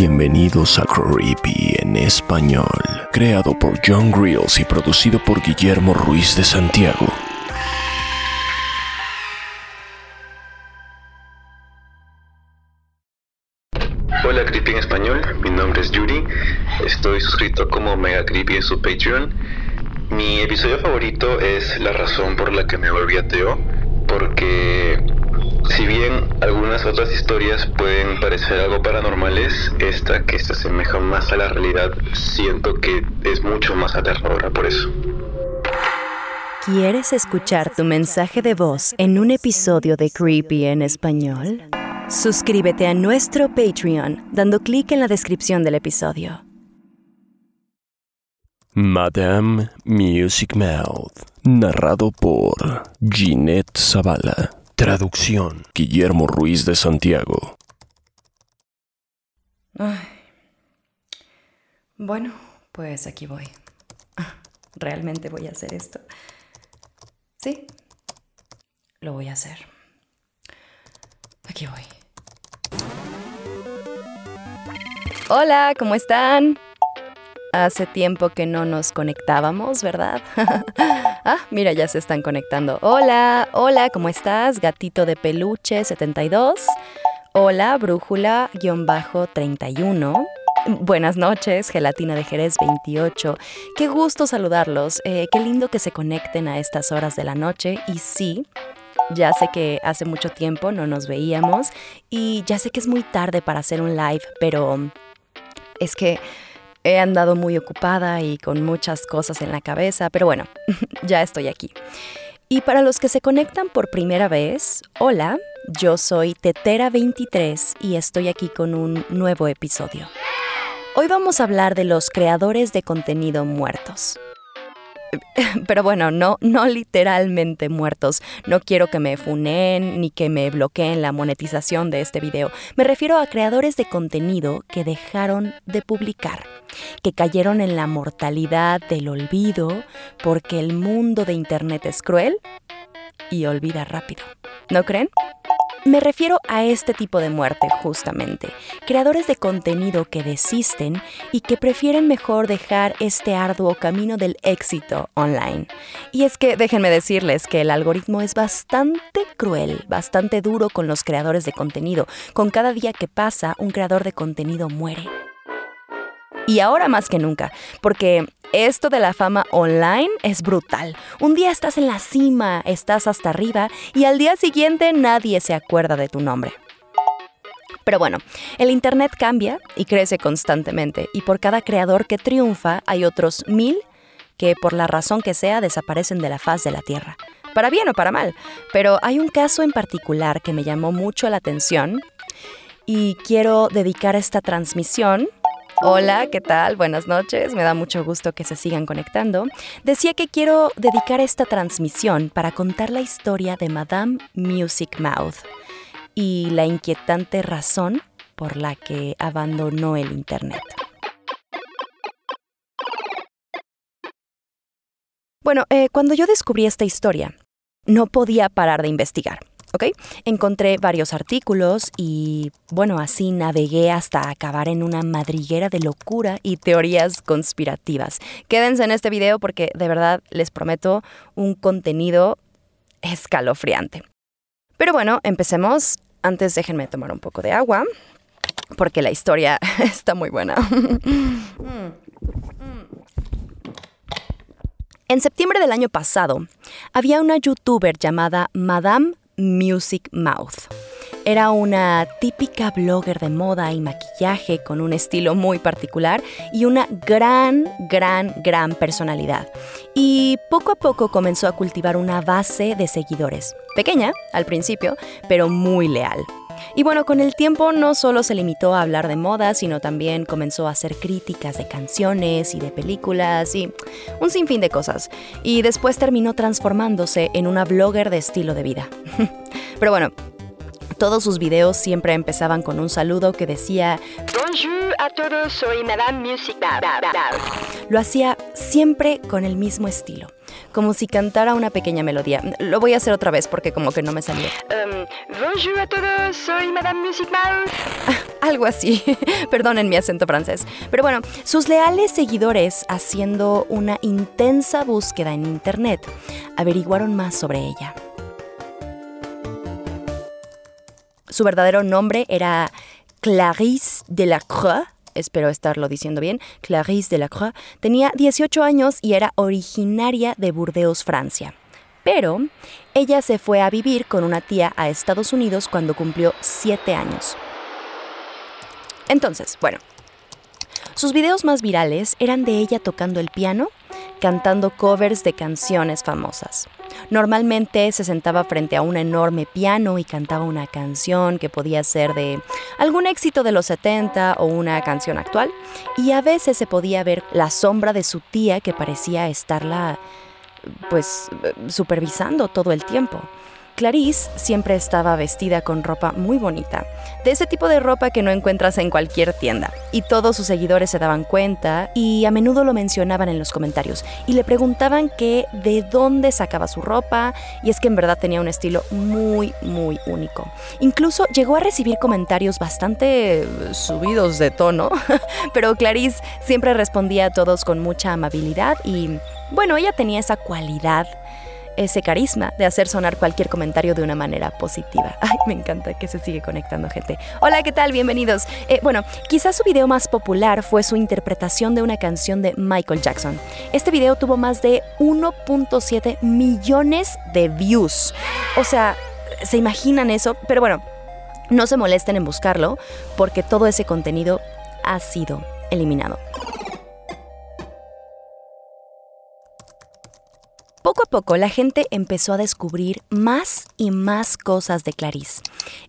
Bienvenidos a Creepy en español, creado por John Grills y producido por Guillermo Ruiz de Santiago. Hola Creepy en español, mi nombre es Yuri, estoy suscrito como Mega Creepy en su Patreon. Mi episodio favorito es la razón por la que me volví ateo, porque si bien algunas otras historias pueden parecer algo paranormales, esta que se asemeja más a la realidad, siento que es mucho más aterradora por eso. ¿Quieres escuchar tu mensaje de voz en un episodio de Creepy en español? Suscríbete a nuestro Patreon dando clic en la descripción del episodio. Madame Music Mouth, narrado por Ginette Zavala. Traducción, Guillermo Ruiz de Santiago. Ay. Bueno, pues aquí voy. ¿Realmente voy a hacer esto? Sí, lo voy a hacer. Aquí voy. Hola, ¿cómo están? Hace tiempo que no nos conectábamos, ¿verdad? ah, mira, ya se están conectando. Hola, hola, ¿cómo estás? Gatito de peluche 72. Hola, brújula-31. Buenas noches, Gelatina de Jerez 28. Qué gusto saludarlos. Eh, qué lindo que se conecten a estas horas de la noche. Y sí, ya sé que hace mucho tiempo no nos veíamos y ya sé que es muy tarde para hacer un live, pero es que he andado muy ocupada y con muchas cosas en la cabeza, pero bueno, ya estoy aquí. Y para los que se conectan por primera vez, hola, yo soy Tetera23 y estoy aquí con un nuevo episodio. Hoy vamos a hablar de los creadores de contenido muertos. Pero bueno, no, no literalmente muertos. No quiero que me funen ni que me bloqueen la monetización de este video. Me refiero a creadores de contenido que dejaron de publicar, que cayeron en la mortalidad del olvido porque el mundo de Internet es cruel y olvida rápido. ¿No creen? Me refiero a este tipo de muerte justamente, creadores de contenido que desisten y que prefieren mejor dejar este arduo camino del éxito online. Y es que déjenme decirles que el algoritmo es bastante cruel, bastante duro con los creadores de contenido. Con cada día que pasa, un creador de contenido muere. Y ahora más que nunca, porque esto de la fama online es brutal. Un día estás en la cima, estás hasta arriba y al día siguiente nadie se acuerda de tu nombre. Pero bueno, el Internet cambia y crece constantemente y por cada creador que triunfa hay otros mil que por la razón que sea desaparecen de la faz de la Tierra. Para bien o para mal. Pero hay un caso en particular que me llamó mucho la atención y quiero dedicar esta transmisión Hola, ¿qué tal? Buenas noches. Me da mucho gusto que se sigan conectando. Decía que quiero dedicar esta transmisión para contar la historia de Madame Music Mouth y la inquietante razón por la que abandonó el Internet. Bueno, eh, cuando yo descubrí esta historia, no podía parar de investigar. ¿Ok? Encontré varios artículos y bueno, así navegué hasta acabar en una madriguera de locura y teorías conspirativas. Quédense en este video porque de verdad les prometo un contenido escalofriante. Pero bueno, empecemos. Antes déjenme tomar un poco de agua, porque la historia está muy buena. En septiembre del año pasado, había una youtuber llamada Madame Music Mouth. Era una típica blogger de moda y maquillaje con un estilo muy particular y una gran, gran, gran personalidad. Y poco a poco comenzó a cultivar una base de seguidores. Pequeña al principio, pero muy leal. Y bueno, con el tiempo no solo se limitó a hablar de moda, sino también comenzó a hacer críticas de canciones y de películas y un sinfín de cosas. Y después terminó transformándose en una blogger de estilo de vida. Pero bueno, todos sus videos siempre empezaban con un saludo que decía Bonjour a todos, soy Madame Music. Lo hacía siempre con el mismo estilo, como si cantara una pequeña melodía. Lo voy a hacer otra vez porque como que no me salió. Um, bonjour a todos, soy Madame Music Algo así. Perdonen mi acento francés. Pero bueno, sus leales seguidores, haciendo una intensa búsqueda en internet, averiguaron más sobre ella. Su verdadero nombre era Clarisse Delacroix, espero estarlo diciendo bien, Clarisse Delacroix, tenía 18 años y era originaria de Burdeos, Francia. Pero ella se fue a vivir con una tía a Estados Unidos cuando cumplió 7 años. Entonces, bueno, sus videos más virales eran de ella tocando el piano, cantando covers de canciones famosas. Normalmente se sentaba frente a un enorme piano y cantaba una canción que podía ser de algún éxito de los 70 o una canción actual, y a veces se podía ver la sombra de su tía que parecía estarla pues supervisando todo el tiempo. Clarice siempre estaba vestida con ropa muy bonita, de ese tipo de ropa que no encuentras en cualquier tienda. Y todos sus seguidores se daban cuenta y a menudo lo mencionaban en los comentarios y le preguntaban que de dónde sacaba su ropa y es que en verdad tenía un estilo muy, muy único. Incluso llegó a recibir comentarios bastante subidos de tono, pero Clarice siempre respondía a todos con mucha amabilidad y bueno, ella tenía esa cualidad ese carisma de hacer sonar cualquier comentario de una manera positiva. Ay, me encanta que se sigue conectando gente. Hola, ¿qué tal? Bienvenidos. Eh, bueno, quizás su video más popular fue su interpretación de una canción de Michael Jackson. Este video tuvo más de 1.7 millones de views. O sea, ¿se imaginan eso? Pero bueno, no se molesten en buscarlo porque todo ese contenido ha sido eliminado. Poco a poco la gente empezó a descubrir más y más cosas de Clarice.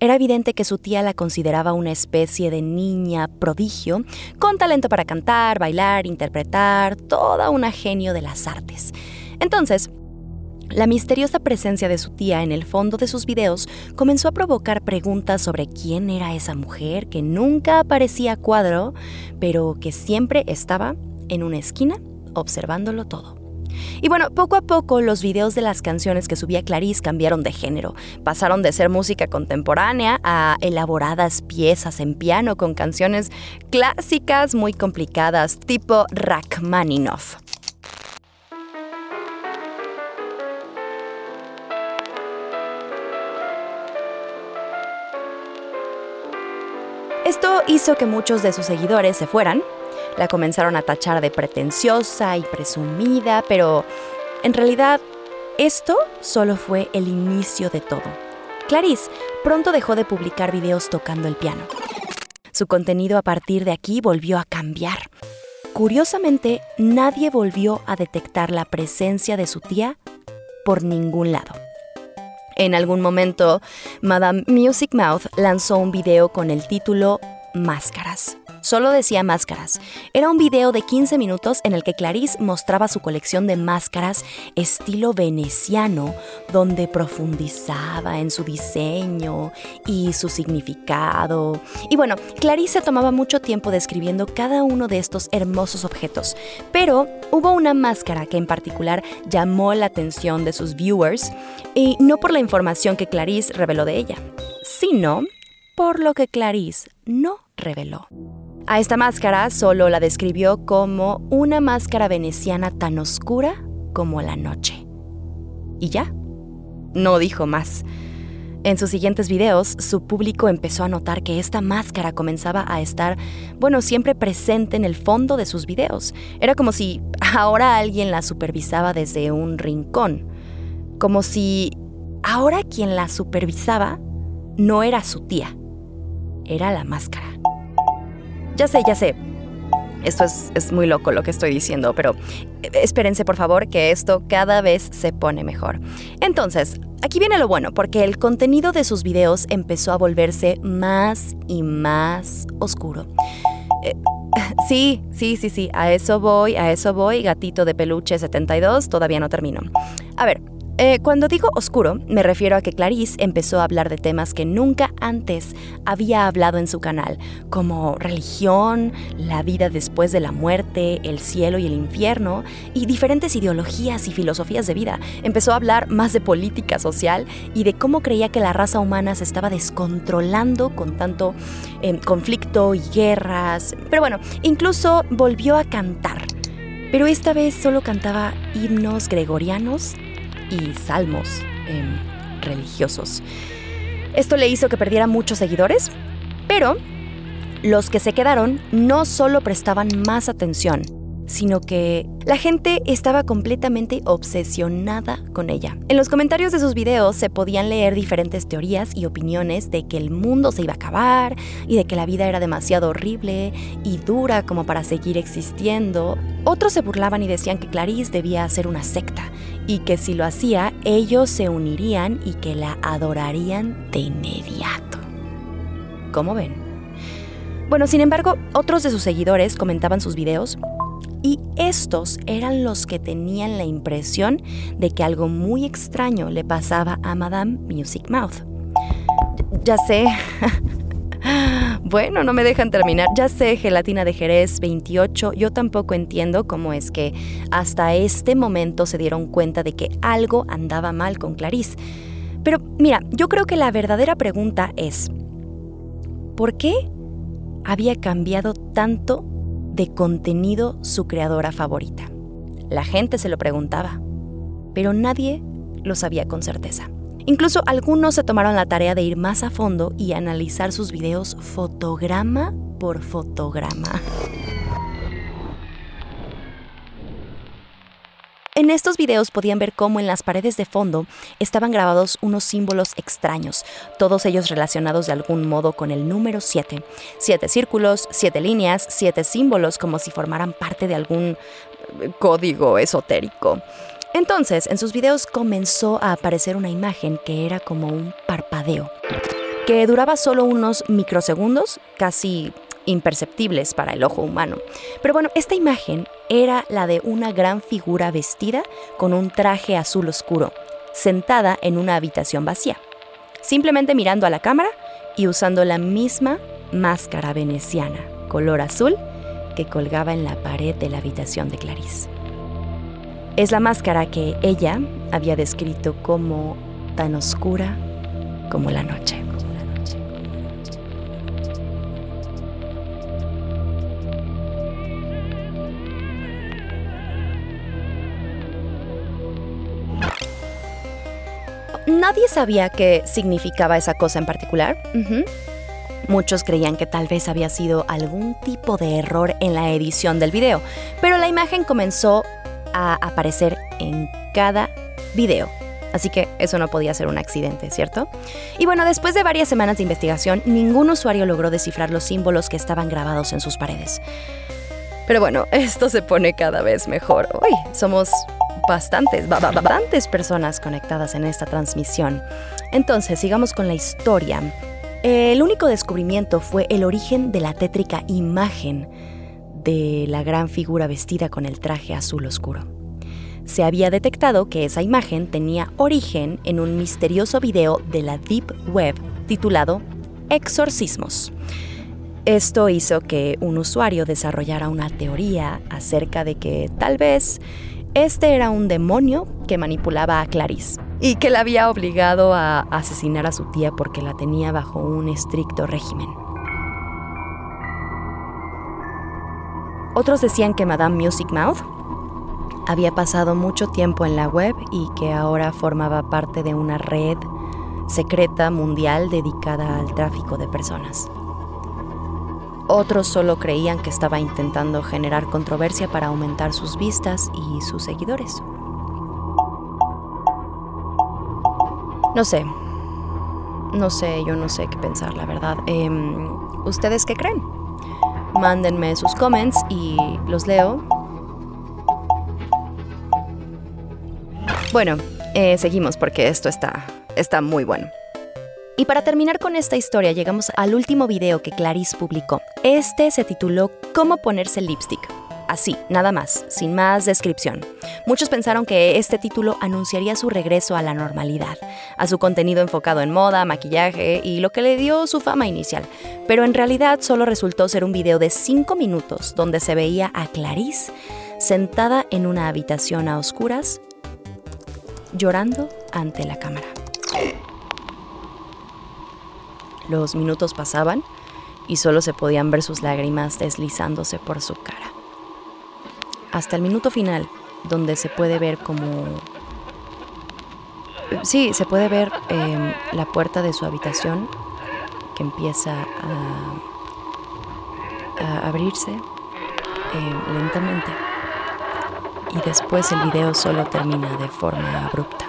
Era evidente que su tía la consideraba una especie de niña prodigio, con talento para cantar, bailar, interpretar, toda una genio de las artes. Entonces, la misteriosa presencia de su tía en el fondo de sus videos comenzó a provocar preguntas sobre quién era esa mujer que nunca aparecía a cuadro, pero que siempre estaba en una esquina observándolo todo. Y bueno, poco a poco los videos de las canciones que subía Clarice cambiaron de género. Pasaron de ser música contemporánea a elaboradas piezas en piano con canciones clásicas muy complicadas, tipo Rachmaninoff. Esto hizo que muchos de sus seguidores se fueran la comenzaron a tachar de pretenciosa y presumida, pero en realidad esto solo fue el inicio de todo. Clarice pronto dejó de publicar videos tocando el piano. Su contenido a partir de aquí volvió a cambiar. Curiosamente, nadie volvió a detectar la presencia de su tía por ningún lado. En algún momento, Madame Music Mouth lanzó un video con el título Máscaras. Solo decía máscaras. Era un video de 15 minutos en el que Clarice mostraba su colección de máscaras estilo veneciano, donde profundizaba en su diseño y su significado. Y bueno, Clarice tomaba mucho tiempo describiendo cada uno de estos hermosos objetos, pero hubo una máscara que en particular llamó la atención de sus viewers, y no por la información que Clarice reveló de ella, sino por lo que Clarice no reveló. A esta máscara solo la describió como una máscara veneciana tan oscura como la noche. Y ya, no dijo más. En sus siguientes videos, su público empezó a notar que esta máscara comenzaba a estar, bueno, siempre presente en el fondo de sus videos. Era como si ahora alguien la supervisaba desde un rincón. Como si ahora quien la supervisaba no era su tía, era la máscara. Ya sé, ya sé, esto es, muy loco lo que estoy diciendo, pero eh, espérense por favor que esto cada vez se pone mejor. Entonces, aquí viene lo bueno, porque el contenido de sus videos empezó a volverse más y más oscuro. Eh, sí, sí, sí, sí, a eso voy, a eso voy, gatito de peluche 72, todavía no termino. A ver, eh, cuando digo oscuro, me refiero a que Clarice empezó a hablar de temas que nunca antes había hablado en su canal, como religión, la vida después de la muerte, el cielo y el infierno, y diferentes ideologías y filosofías de vida. Empezó a hablar más de política social y de cómo creía que la raza humana se estaba descontrolando con tanto eh, conflicto y guerras. Pero bueno, incluso volvió a cantar. Pero esta vez solo cantaba himnos gregorianos y salmos em, religiosos. Esto le hizo que perdiera muchos seguidores, pero los que se quedaron no solo prestaban más atención, sino que la gente estaba completamente obsesionada con ella. En los comentarios de sus videos se podían leer diferentes teorías y opiniones de que el mundo se iba a acabar y de que la vida era demasiado horrible y dura como para seguir existiendo. Otros se burlaban y decían que Clarice debía hacer una secta y que si lo hacía ellos se unirían y que la adorarían de inmediato. ¿Cómo ven? Bueno, sin embargo, otros de sus seguidores comentaban sus videos y estos eran los que tenían la impresión de que algo muy extraño le pasaba a Madame Music Mouth. Ya sé. Bueno, no me dejan terminar. Ya sé, gelatina de Jerez 28, yo tampoco entiendo cómo es que hasta este momento se dieron cuenta de que algo andaba mal con Clarice. Pero mira, yo creo que la verdadera pregunta es, ¿por qué había cambiado tanto de contenido su creadora favorita. La gente se lo preguntaba, pero nadie lo sabía con certeza. Incluso algunos se tomaron la tarea de ir más a fondo y analizar sus videos fotograma por fotograma. En estos videos podían ver cómo en las paredes de fondo estaban grabados unos símbolos extraños, todos ellos relacionados de algún modo con el número 7. Siete círculos, siete líneas, siete símbolos como si formaran parte de algún eh, código esotérico. Entonces, en sus videos comenzó a aparecer una imagen que era como un parpadeo, que duraba solo unos microsegundos, casi imperceptibles para el ojo humano. Pero bueno, esta imagen era la de una gran figura vestida con un traje azul oscuro, sentada en una habitación vacía, simplemente mirando a la cámara y usando la misma máscara veneciana, color azul, que colgaba en la pared de la habitación de Clarice. Es la máscara que ella había descrito como tan oscura como la noche. Nadie sabía qué significaba esa cosa en particular. Muchos creían que tal vez había sido algún tipo de error en la edición del video, pero la imagen comenzó a aparecer en cada video. Así que eso no podía ser un accidente, ¿cierto? Y bueno, después de varias semanas de investigación, ningún usuario logró descifrar los símbolos que estaban grabados en sus paredes. Pero bueno, esto se pone cada vez mejor. Uy, somos bastantes, bastantes personas conectadas en esta transmisión. Entonces, sigamos con la historia. El único descubrimiento fue el origen de la tétrica imagen de la gran figura vestida con el traje azul oscuro. Se había detectado que esa imagen tenía origen en un misterioso video de la Deep Web titulado Exorcismos. Esto hizo que un usuario desarrollara una teoría acerca de que tal vez este era un demonio que manipulaba a Clarice y que la había obligado a asesinar a su tía porque la tenía bajo un estricto régimen. Otros decían que Madame Music Mouth había pasado mucho tiempo en la web y que ahora formaba parte de una red secreta mundial dedicada al tráfico de personas. Otros solo creían que estaba intentando generar controversia para aumentar sus vistas y sus seguidores. No sé. No sé, yo no sé qué pensar, la verdad. Em, ¿Ustedes qué creen? Mándenme sus comments y los leo. Bueno, eh, seguimos porque esto está, está muy bueno. Y para terminar con esta historia, llegamos al último video que Clarice publicó. Este se tituló Cómo ponerse lipstick. Así, nada más, sin más descripción. Muchos pensaron que este título anunciaría su regreso a la normalidad, a su contenido enfocado en moda, maquillaje y lo que le dio su fama inicial. Pero en realidad solo resultó ser un video de 5 minutos donde se veía a Clarice sentada en una habitación a oscuras, llorando ante la cámara. Los minutos pasaban y solo se podían ver sus lágrimas deslizándose por su cara. Hasta el minuto final, donde se puede ver como... Sí, se puede ver em, la puerta de su habitación que empieza a, abrirse em, lentamente. Y después el video solo termina de forma abrupta.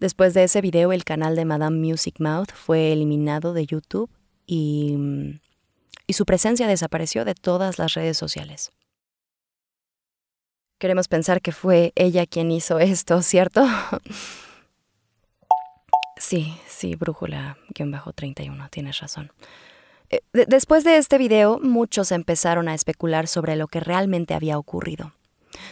Después de ese video, el canal de Madame Music Mouth fue eliminado de YouTube y, y su presencia desapareció de todas las redes sociales. Queremos pensar que fue ella quien hizo esto, ¿cierto? sí, sí, brújula-31, tienes razón. Eh, después de este video, muchos empezaron a especular sobre lo que realmente había ocurrido.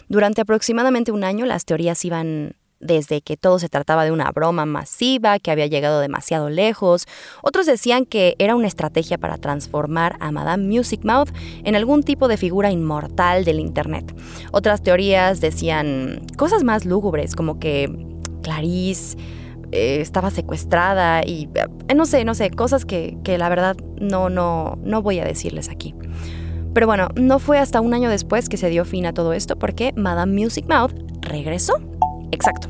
Durante aproximadamente un año las teorías iban desde que todo se trataba de una broma masiva que había llegado demasiado lejos. Otros decían que era una estrategia para transformar a Madame Music Mouth en algún tipo de figura inmortal del Internet. Otras teorías decían cosas más lúgubres, como que Clarice eh, estaba secuestrada y eh, no sé, no sé, cosas que, que la verdad no, no, no voy a decirles aquí. Pero bueno, no fue hasta un año después que se dio fin a todo esto porque Madame Music Mouth regresó Exacto.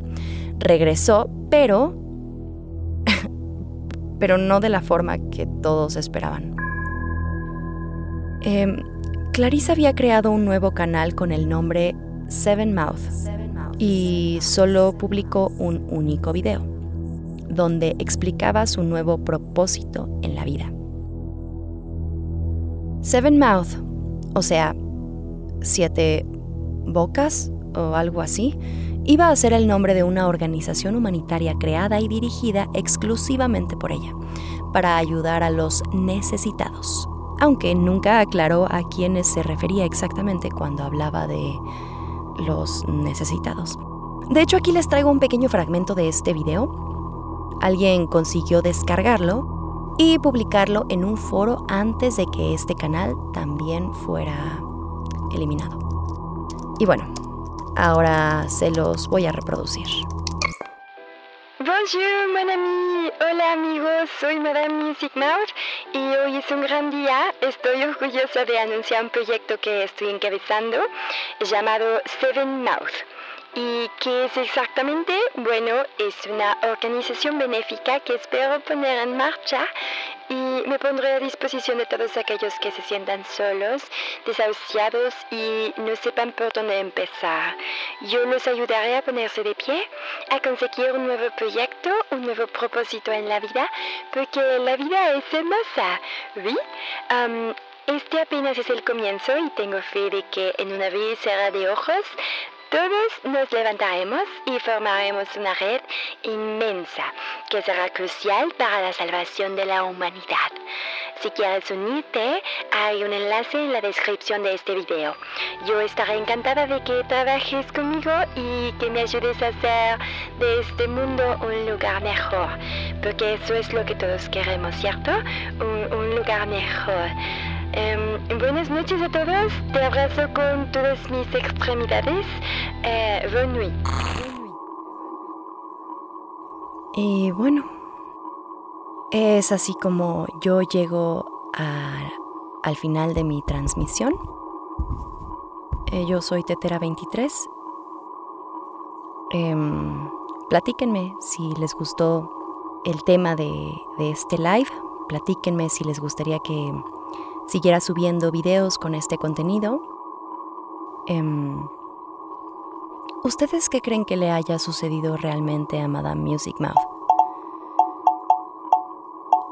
Regresó, pero... pero no de la forma que todos esperaban. Eh, Clarice había creado un nuevo canal con el nombre Seven Mouth y solo publicó un único video, donde explicaba su nuevo propósito en la vida. Seven Mouth, o sea, siete bocas o algo así, iba a ser el nombre de una organización humanitaria creada y dirigida exclusivamente por ella, para ayudar a los necesitados, aunque nunca aclaró a quiénes se refería exactamente cuando hablaba de los necesitados. De hecho, aquí les traigo un pequeño fragmento de este video. Alguien consiguió descargarlo y publicarlo en un foro antes de que este canal también fuera eliminado. Y bueno, Ahora se los voy a reproducir. Bonjour, mon ami. Hola, amigos. Soy Madame Music Mouth y hoy es un gran día. Estoy orgullosa de anunciar un proyecto que estoy encabezando llamado Seven Mouth. ¿Y qué es exactamente? Bueno, es una organización benéfica que espero poner en marcha y me pondré a disposición de todos aquellos que se sientan solos, desahuciados y no sepan por dónde empezar. Yo los ayudaré a ponerse de pie, a conseguir un nuevo proyecto, un nuevo propósito en la vida, porque la vida es hermosa, ¿sí? este apenas es el comienzo y tengo fe de que en una visera de ojos todos nos levantaremos y formaremos una red inmensa que será crucial para la salvación de la humanidad. Si quieres unirte, hay un enlace en la descripción de este video. Yo estaré encantada de que trabajes conmigo y que me ayudes a hacer de este mundo un lugar mejor, porque eso es lo que todos queremos, ¿cierto? Un, un lugar mejor. Em, buenas noches a todos, te abrazo con todas mis extremidades. Eh, bonne nuit. Y bueno, es así como yo llego al final de mi transmisión. Eh, yo soy Tetera23 Em, platíquenme si les gustó el tema de, este live. Platíquenme si les gustaría que siguiera subiendo videos con este contenido. Em, ¿Ustedes qué creen que le haya sucedido realmente a Madame Music Mouth?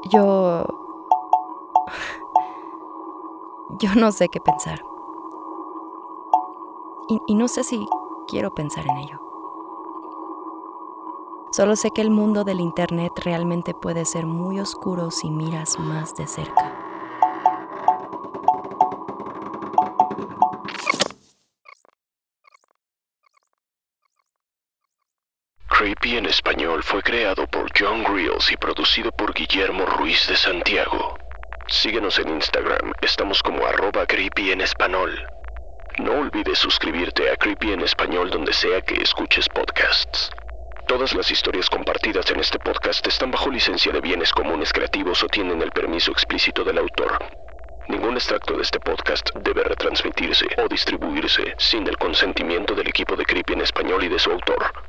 Yo... Yo no sé qué pensar. y no sé si quiero pensar en ello. Solo sé que el mundo del Internet realmente puede ser muy oscuro si miras más de cerca. Creepy en español fue creado por John Grills y producido por Guillermo Ruiz de Santiago. Síguenos en Instagram, estamos como arroba creepy en español. No olvides suscribirte a Creepy en español donde sea que escuches podcasts. Todas las historias compartidas en este podcast están bajo licencia de bienes comunes creativos o tienen el permiso explícito del autor. Ningún extracto de este podcast debe retransmitirse o distribuirse sin el consentimiento del equipo de Creepy en español y de su autor.